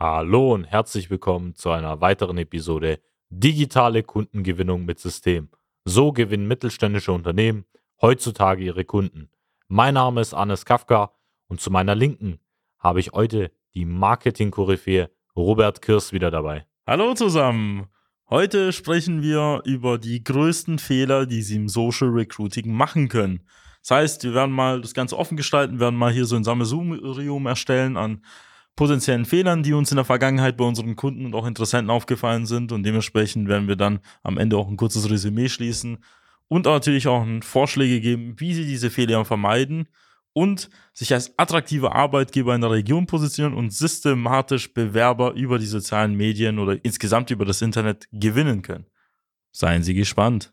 Hallo und herzlich willkommen zu einer weiteren Episode Digitale Kundengewinnung mit System. So gewinnen mittelständische Unternehmen heutzutage ihre Kunden. Mein Name ist Anis Kafka und zu meiner Linken habe ich heute die Marketing-Koryphäe Robert Kirs wieder dabei. Hallo zusammen! Heute sprechen wir über die größten Fehler, die Sie im Social Recruiting machen können. Das heißt, wir werden mal das Ganze offen gestalten, werden mal hier so ein Sammelsurium erstellen an potenziellen Fehlern, die uns in der Vergangenheit bei unseren Kunden und auch Interessenten aufgefallen sind. Und dementsprechend werden wir dann am Ende auch ein kurzes Resümee schließen und natürlich auch Vorschläge geben, wie sie diese Fehler vermeiden und sich als attraktive Arbeitgeber in der Region positionieren und systematisch Bewerber über die sozialen Medien oder insgesamt über das Internet gewinnen können. Seien Sie gespannt.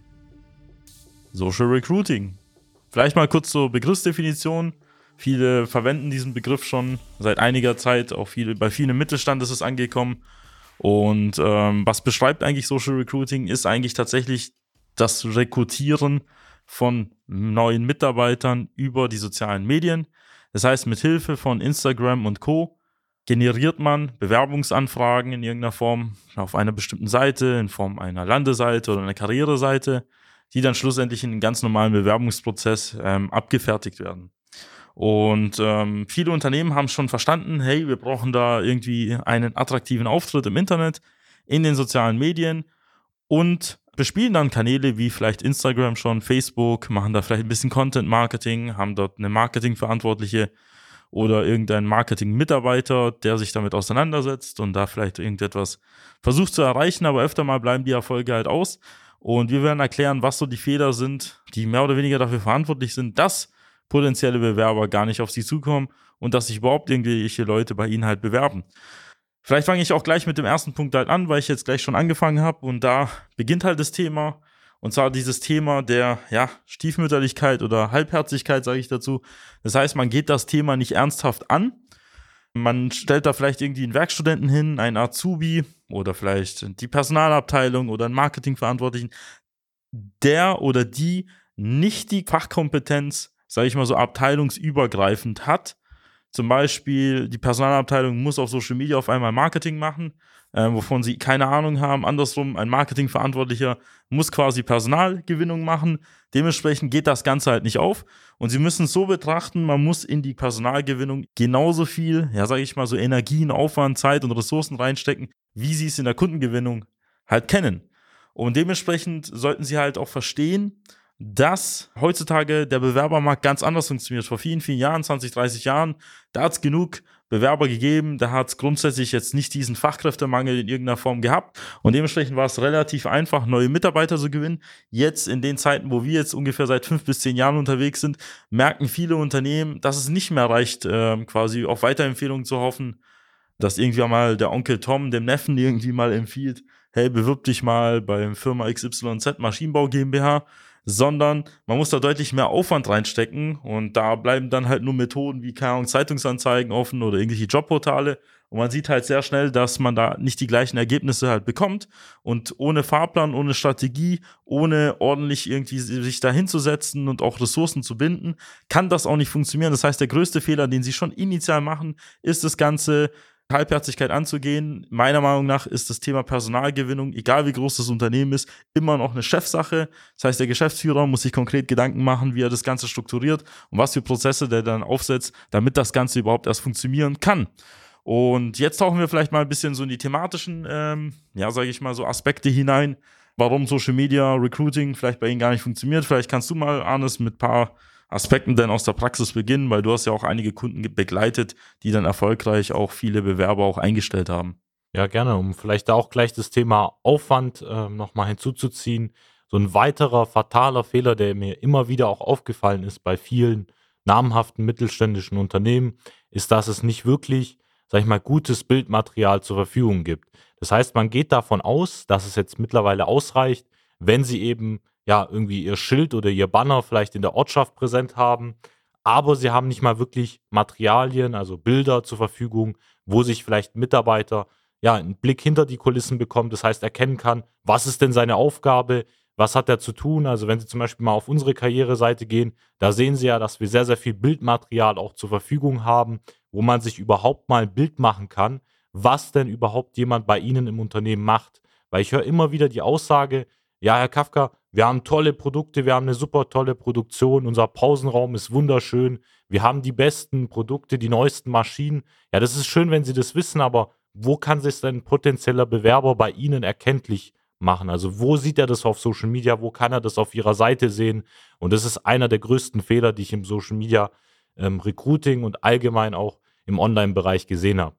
Social Recruiting. Vielleicht mal kurz zur Begriffsdefinition. Viele verwenden diesen Begriff schon seit einiger Zeit. Auch viele, bei vielen im Mittelstand ist es angekommen. Und ähm, was beschreibt eigentlich Social Recruiting? Ist eigentlich tatsächlich das Rekrutieren von neuen Mitarbeitern über die sozialen Medien. Das heißt, mit Hilfe von Instagram und Co. generiert man Bewerbungsanfragen in irgendeiner Form auf einer bestimmten Seite, in Form einer Landeseite oder einer Karriereseite die dann schlussendlich in einen ganz normalen Bewerbungsprozess ähm, abgefertigt werden. Und ähm, viele Unternehmen haben schon verstanden, hey, wir brauchen da irgendwie einen attraktiven Auftritt im Internet, in den sozialen Medien und bespielen dann Kanäle wie vielleicht Instagram schon, Facebook, machen da vielleicht ein bisschen Content Marketing, haben dort eine Marketingverantwortliche oder irgendein Marketing-Mitarbeiter, der sich damit auseinandersetzt und da vielleicht irgendetwas versucht zu erreichen, aber öfter mal bleiben die Erfolge halt aus. Und wir werden erklären, was so die Fehler sind, die mehr oder weniger dafür verantwortlich sind, dass potenzielle Bewerber gar nicht auf sie zukommen und dass sich überhaupt irgendwelche Leute bei ihnen halt bewerben. Vielleicht fange ich auch gleich mit dem ersten Punkt halt an, weil ich jetzt gleich schon angefangen habe und da beginnt halt das Thema. Und zwar dieses Thema der ja, Stiefmütterlichkeit oder Halbherzigkeit, sage ich dazu. Das heißt, man geht das Thema nicht ernsthaft an. Man stellt da vielleicht irgendwie einen Werkstudenten hin, einen Azubi oder vielleicht die Personalabteilung oder einen Marketingverantwortlichen, der oder die nicht die Fachkompetenz, sage ich mal so, abteilungsübergreifend hat. Zum Beispiel, die Personalabteilung muss auf Social Media auf einmal Marketing machen, äh, wovon sie keine Ahnung haben. Andersrum, ein Marketingverantwortlicher muss quasi Personalgewinnung machen. Dementsprechend geht das Ganze halt nicht auf. Und sie müssen es so betrachten, man muss in die Personalgewinnung genauso viel, ja, sage ich mal, so Energien, Aufwand, Zeit und Ressourcen reinstecken, wie sie es in der Kundengewinnung halt kennen. Und dementsprechend sollten sie halt auch verstehen, dass heutzutage der Bewerbermarkt ganz anders funktioniert. Vor vielen, vielen Jahren, 20, 30 Jahren, da hat es genug Bewerber gegeben, da hat es grundsätzlich jetzt nicht diesen Fachkräftemangel in irgendeiner Form gehabt und dementsprechend war es relativ einfach, neue Mitarbeiter zu gewinnen. Jetzt in den Zeiten, wo wir jetzt ungefähr seit fünf bis zehn Jahren unterwegs sind, merken viele Unternehmen, dass es nicht mehr reicht, äh, quasi auf Weiterempfehlungen zu hoffen, dass irgendwie mal der Onkel Tom dem Neffen irgendwie mal empfiehlt, hey, bewirb dich mal bei Firma XYZ Maschinenbau GmbH, sondern man muss da deutlich mehr Aufwand reinstecken und da bleiben dann halt nur Methoden wie, keine Ahnung, Zeitungsanzeigen offen oder irgendwelche Jobportale und man sieht halt sehr schnell, dass man da nicht die gleichen Ergebnisse halt bekommt und ohne Fahrplan, ohne Strategie, ohne ordentlich irgendwie sich da hinzusetzen und auch Ressourcen zu binden, kann das auch nicht funktionieren. Das heißt, der größte Fehler, den sie schon initial machen, ist das Ganze Halbherzigkeit anzugehen. Meiner Meinung nach ist das Thema Personalgewinnung, egal wie groß das Unternehmen ist, immer noch eine Chefsache. Das heißt, der Geschäftsführer muss sich konkret Gedanken machen, wie er das Ganze strukturiert und was für Prozesse der dann aufsetzt, damit das Ganze überhaupt erst funktionieren kann. Und jetzt tauchen wir vielleicht mal ein bisschen so in die thematischen, ähm, ja, sage ich mal, so Aspekte hinein, warum Social Media Recruiting vielleicht bei Ihnen gar nicht funktioniert. Vielleicht kannst du mal, Arnes, mit ein paar Aspekten denn aus der Praxis beginnen, weil du hast ja auch einige Kunden begleitet, die dann erfolgreich auch viele Bewerber auch eingestellt haben. Ja, gerne, um vielleicht da auch gleich das Thema Aufwand äh, nochmal hinzuzuziehen. So ein weiterer fataler Fehler, der mir immer wieder auch aufgefallen ist bei vielen namhaften mittelständischen Unternehmen, ist, dass es nicht wirklich, sag ich mal, gutes Bildmaterial zur Verfügung gibt. Das heißt, man geht davon aus, dass es jetzt mittlerweile ausreicht, wenn sie eben ja, irgendwie ihr Schild oder ihr Banner vielleicht in der Ortschaft präsent haben, aber sie haben nicht mal wirklich Materialien, also Bilder zur Verfügung, wo sich vielleicht ein Mitarbeiter ja einen Blick hinter die Kulissen bekommt, das heißt erkennen kann, was ist denn seine Aufgabe, was hat er zu tun. Also wenn Sie zum Beispiel mal auf unsere Karriereseite gehen, da sehen Sie ja, dass wir sehr, sehr viel Bildmaterial auch zur Verfügung haben, wo man sich überhaupt mal ein Bild machen kann, was denn überhaupt jemand bei Ihnen im Unternehmen macht. Weil ich höre immer wieder die Aussage, ja, Herr Kafka, wir haben tolle Produkte, wir haben eine super tolle Produktion, unser Pausenraum ist wunderschön, wir haben die besten Produkte, die neuesten Maschinen. Ja, das ist schön, wenn Sie das wissen, aber wo kann sich denn ein potenzieller Bewerber bei Ihnen erkenntlich machen? Also wo sieht er das auf Social Media, wo kann er das auf Ihrer Seite sehen? Und das ist einer der größten Fehler, die ich im Social Media ähm, Recruiting und allgemein auch im Online-Bereich gesehen habe.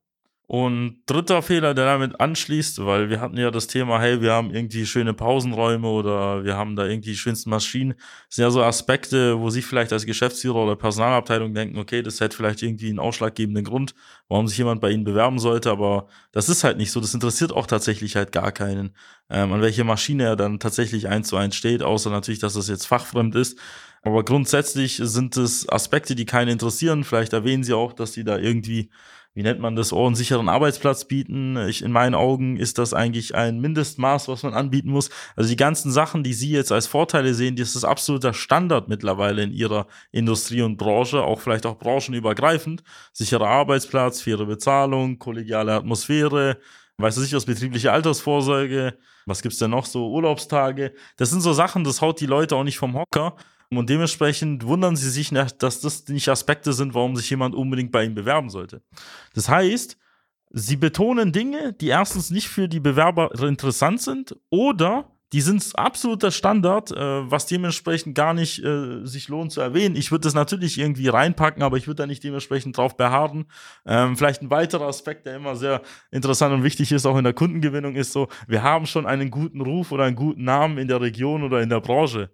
Und dritter Fehler, der damit anschließt, weil wir hatten ja das Thema, hey, wir haben irgendwie schöne Pausenräume oder wir haben da irgendwie die schönsten Maschinen. Das sind ja so Aspekte, wo Sie vielleicht als Geschäftsführer oder Personalabteilung denken, okay, das hätte vielleicht irgendwie einen ausschlaggebenden Grund, warum sich jemand bei Ihnen bewerben sollte, aber das ist halt nicht so. Das interessiert auch tatsächlich halt gar keinen, ähm, an welche Maschine er dann tatsächlich eins zu eins steht, außer natürlich, dass das jetzt fachfremd ist. Aber grundsätzlich sind es Aspekte, die keinen interessieren. Vielleicht erwähnen Sie auch, dass Sie da irgendwie wie nennt man das, oh, einen sicheren Arbeitsplatz bieten. Ich, in meinen Augen ist das eigentlich ein Mindestmaß, was man anbieten muss. Also die ganzen Sachen, die Sie jetzt als Vorteile sehen, das ist absoluter Standard mittlerweile in Ihrer Industrie und Branche, auch vielleicht auch branchenübergreifend. Sicherer Arbeitsplatz, faire Bezahlung, kollegiale Atmosphäre, weiß ich was, betriebliche Altersvorsorge, was gibt's denn noch so, Urlaubstage. Das sind so Sachen, das haut die Leute auch nicht vom Hocker. Und dementsprechend wundern sie sich, dass das nicht Aspekte sind, warum sich jemand unbedingt bei ihnen bewerben sollte. Das heißt, sie betonen Dinge, die erstens nicht für die Bewerber interessant sind oder die sind absoluter Standard, äh, was dementsprechend gar nicht äh, sich lohnt zu erwähnen. Ich würde das natürlich irgendwie reinpacken, aber ich würde da nicht dementsprechend drauf beharren. Ähm, vielleicht ein weiterer Aspekt, der immer sehr interessant und wichtig ist, auch in der Kundengewinnung, ist so, wir haben schon einen guten Ruf oder einen guten Namen in der Region oder in der Branche.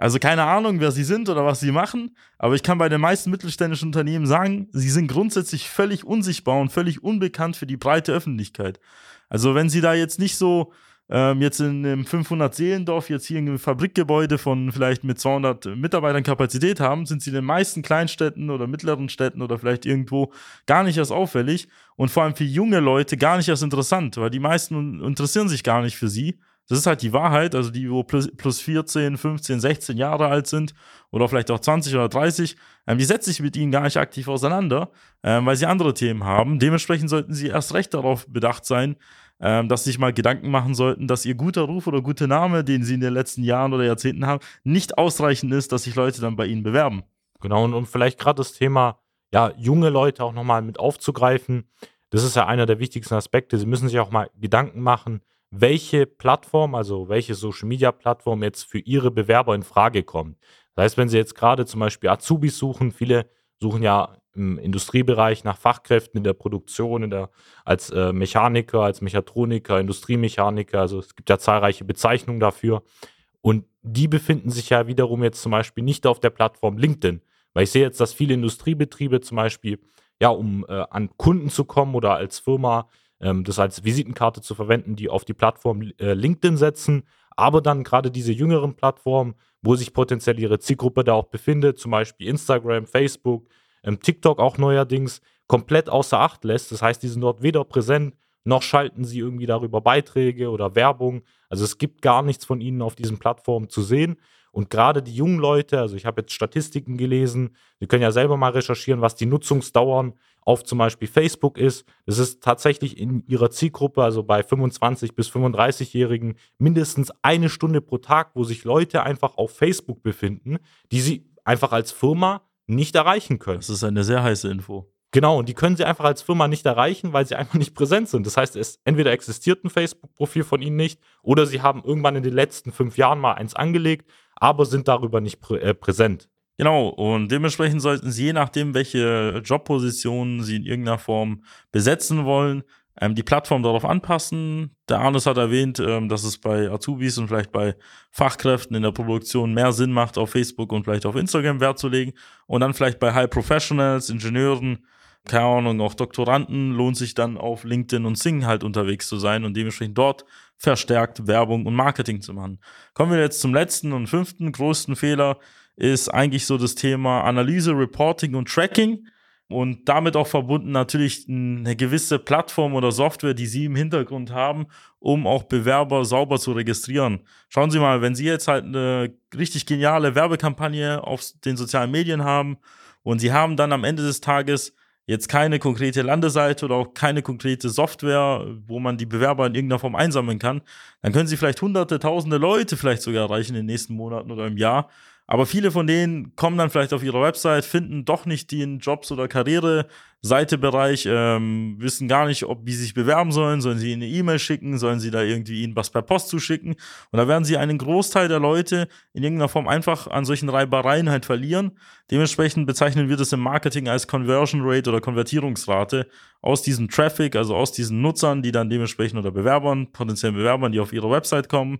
Also keine Ahnung, wer sie sind oder was sie machen, aber ich kann bei den meisten mittelständischen Unternehmen sagen, sie sind grundsätzlich völlig unsichtbar und völlig unbekannt für die breite Öffentlichkeit. Also wenn sie da jetzt nicht so ähm, jetzt in einem 500 Seelendorf jetzt hier ein Fabrikgebäude von vielleicht mit 200 Mitarbeitern Kapazität haben, sind sie in den meisten Kleinstädten oder mittleren Städten oder vielleicht irgendwo gar nicht erst auffällig und vor allem für junge Leute gar nicht erst interessant, weil die meisten interessieren sich gar nicht für sie das ist halt die Wahrheit, also die, wo plus, plus 14, 15, 16 Jahre alt sind oder vielleicht auch 20 oder 30, ähm, die setzen sich mit ihnen gar nicht aktiv auseinander, ähm, weil sie andere Themen haben. Dementsprechend sollten sie erst recht darauf bedacht sein, ähm, dass sie sich mal Gedanken machen sollten, dass ihr guter Ruf oder guter Name, den sie in den letzten Jahren oder Jahrzehnten haben, nicht ausreichend ist, dass sich Leute dann bei ihnen bewerben. Genau, und um vielleicht gerade das Thema, ja, junge Leute auch nochmal mit aufzugreifen, das ist ja einer der wichtigsten Aspekte. Sie müssen sich auch mal Gedanken machen, welche Plattform, also welche Social Media Plattform jetzt für Ihre Bewerber in Frage kommt. Das heißt, wenn Sie jetzt gerade zum Beispiel Azubis suchen, viele suchen ja im Industriebereich nach Fachkräften in der Produktion, in der, als äh, Mechaniker, als Mechatroniker, Industriemechaniker. Also es gibt ja zahlreiche Bezeichnungen dafür. Und die befinden sich ja wiederum jetzt zum Beispiel nicht auf der Plattform LinkedIn. Weil ich sehe jetzt, dass viele Industriebetriebe zum Beispiel, ja, um äh, an Kunden zu kommen oder als Firma ähm, das als Visitenkarte zu verwenden, die auf die Plattform äh, LinkedIn setzen, aber dann gerade diese jüngeren Plattformen, wo sich potenziell ihre Zielgruppe da auch befindet, zum Beispiel Instagram, Facebook, ähm, TikTok auch neuerdings, komplett außer Acht lässt. Das heißt, die sind dort weder präsent, noch schalten sie irgendwie darüber Beiträge oder Werbung. Also es gibt gar nichts von ihnen auf diesen Plattformen zu sehen. Und gerade die jungen Leute, also ich habe jetzt Statistiken gelesen, Sie können ja selber mal recherchieren, was die Nutzungsdauern auf zum Beispiel Facebook ist. Das ist tatsächlich in ihrer Zielgruppe, also bei 25 bis 35-Jährigen, mindestens eine Stunde pro Tag, wo sich Leute einfach auf Facebook befinden, die sie einfach als Firma nicht erreichen können. Das ist eine sehr heiße Info. Genau, und die können sie einfach als Firma nicht erreichen, weil sie einfach nicht präsent sind. Das heißt, es entweder existiert ein Facebook-Profil von ihnen nicht oder sie haben irgendwann in den letzten fünf Jahren mal eins angelegt, aber sind darüber nicht prä äh, präsent. Genau, und dementsprechend sollten Sie, je nachdem, welche Jobpositionen Sie in irgendeiner Form besetzen wollen, ähm, die Plattform darauf anpassen. Der Arnes hat erwähnt, ähm, dass es bei Azubis und vielleicht bei Fachkräften in der Produktion mehr Sinn macht, auf Facebook und vielleicht auf Instagram Wert zu legen. Und dann vielleicht bei High Professionals, Ingenieuren, keine Ahnung, auch Doktoranden lohnt sich dann auf LinkedIn und Sing halt unterwegs zu sein und dementsprechend dort verstärkt Werbung und Marketing zu machen. Kommen wir jetzt zum letzten und fünften größten Fehler, ist eigentlich so das Thema Analyse, Reporting und Tracking und damit auch verbunden natürlich eine gewisse Plattform oder Software, die Sie im Hintergrund haben, um auch Bewerber sauber zu registrieren. Schauen Sie mal, wenn Sie jetzt halt eine richtig geniale Werbekampagne auf den sozialen Medien haben und Sie haben dann am Ende des Tages jetzt keine konkrete Landeseite oder auch keine konkrete Software, wo man die Bewerber in irgendeiner Form einsammeln kann, dann können sie vielleicht hunderte, tausende Leute vielleicht sogar erreichen in den nächsten Monaten oder im Jahr. Aber viele von denen kommen dann vielleicht auf ihre Website, finden doch nicht den Jobs- oder Karriereseitebereich, ähm, wissen gar nicht, ob wie sie sich bewerben sollen. Sollen sie ihnen eine E-Mail schicken? Sollen sie da irgendwie ihnen was per Post zuschicken? Und da werden sie einen Großteil der Leute in irgendeiner Form einfach an solchen Reibereien halt verlieren. Dementsprechend bezeichnen wir das im Marketing als Conversion Rate oder Konvertierungsrate aus diesem Traffic, also aus diesen Nutzern, die dann dementsprechend oder Bewerbern, potenziellen Bewerbern, die auf ihre Website kommen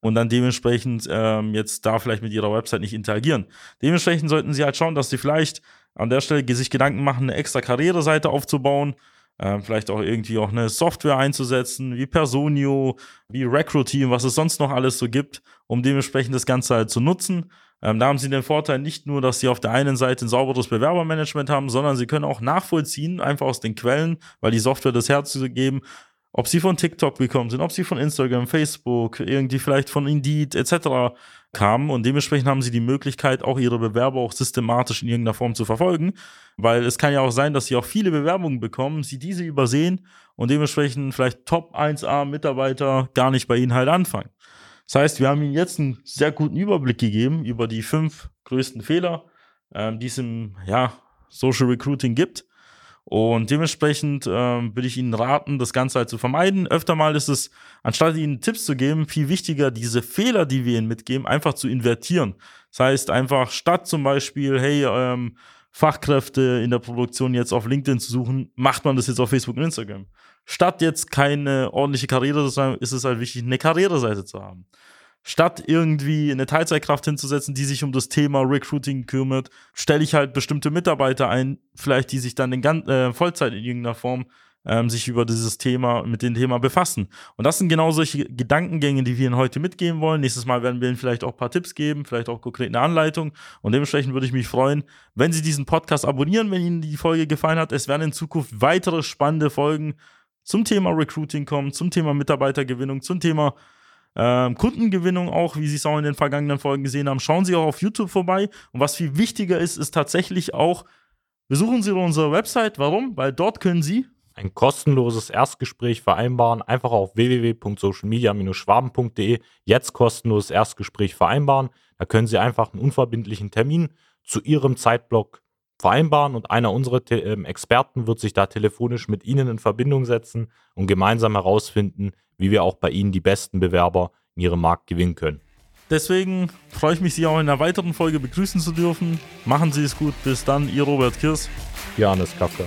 und dann dementsprechend ähm, jetzt da vielleicht mit ihrer Website nicht interagieren. Dementsprechend sollten sie halt schauen, dass sie vielleicht an der Stelle sich Gedanken machen, eine extra Karriereseite aufzubauen, äh, vielleicht auch irgendwie auch eine Software einzusetzen, wie Personio, wie Recruiteam, was es sonst noch alles so gibt, um dementsprechend das Ganze halt zu nutzen. Ähm, da haben sie den Vorteil nicht nur, dass sie auf der einen Seite ein sauberes Bewerbermanagement haben, sondern sie können auch nachvollziehen, einfach aus den Quellen, weil die Software das herzugeben, ob sie von TikTok gekommen sind, ob sie von Instagram, Facebook, irgendwie vielleicht von Indeed etc. kamen und dementsprechend haben sie die Möglichkeit, auch ihre Bewerber auch systematisch in irgendeiner Form zu verfolgen, weil es kann ja auch sein, dass sie auch viele Bewerbungen bekommen, sie diese übersehen und dementsprechend vielleicht Top 1A Mitarbeiter gar nicht bei ihnen halt anfangen. Das heißt, wir haben ihnen jetzt einen sehr guten Überblick gegeben über die fünf größten Fehler, ähm, die es im ja, Social Recruiting gibt. Und dementsprechend ähm, würde ich Ihnen raten, das Ganze halt zu vermeiden. Öfter mal ist es, anstatt Ihnen Tipps zu geben, viel wichtiger, diese Fehler, die wir Ihnen mitgeben, einfach zu invertieren. Das heißt, einfach statt zum Beispiel, hey, ähm, Fachkräfte in der Produktion jetzt auf LinkedIn zu suchen, macht man das jetzt auf Facebook und Instagram. Statt jetzt keine ordentliche Karriere zu haben, ist es halt wichtig, eine Karriereseite zu haben statt irgendwie eine Teilzeitkraft hinzusetzen, die sich um das Thema Recruiting kümmert, stelle ich halt bestimmte Mitarbeiter ein, vielleicht die sich dann in ganz, äh, Vollzeit in irgendeiner Form ähm, sich über dieses Thema, mit dem Thema befassen. Und das sind genau solche Gedankengänge, die wir Ihnen heute mitgeben wollen. Nächstes Mal werden wir Ihnen vielleicht auch ein paar Tipps geben, vielleicht auch konkret eine Anleitung. Und dementsprechend würde ich mich freuen, wenn Sie diesen Podcast abonnieren, wenn Ihnen die Folge gefallen hat. Es werden in Zukunft weitere spannende Folgen zum Thema Recruiting kommen, zum Thema Mitarbeitergewinnung, zum Thema ähm, Kundengewinnung auch, wie Sie es auch in den vergangenen Folgen gesehen haben. Schauen Sie auch auf YouTube vorbei. Und was viel wichtiger ist, ist tatsächlich auch, besuchen Sie unsere Website. Warum? Weil dort können Sie ein kostenloses Erstgespräch vereinbaren. Einfach auf www.socialmedia-schwaben.de jetzt kostenloses Erstgespräch vereinbaren. Da können Sie einfach einen unverbindlichen Termin zu Ihrem Zeitblock vereinbaren und einer unserer Te äh, Experten wird sich da telefonisch mit Ihnen in Verbindung setzen und gemeinsam herausfinden, wie wir auch bei Ihnen die besten Bewerber in Ihrem Markt gewinnen können. Deswegen freue ich mich, Sie auch in einer weiteren Folge begrüßen zu dürfen. Machen Sie es gut. Bis dann, Ihr Robert Kirs. Janis Kafka.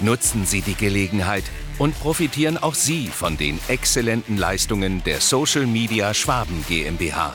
Nutzen Sie die Gelegenheit und profitieren auch Sie von den exzellenten Leistungen der Social Media Schwaben GmbH.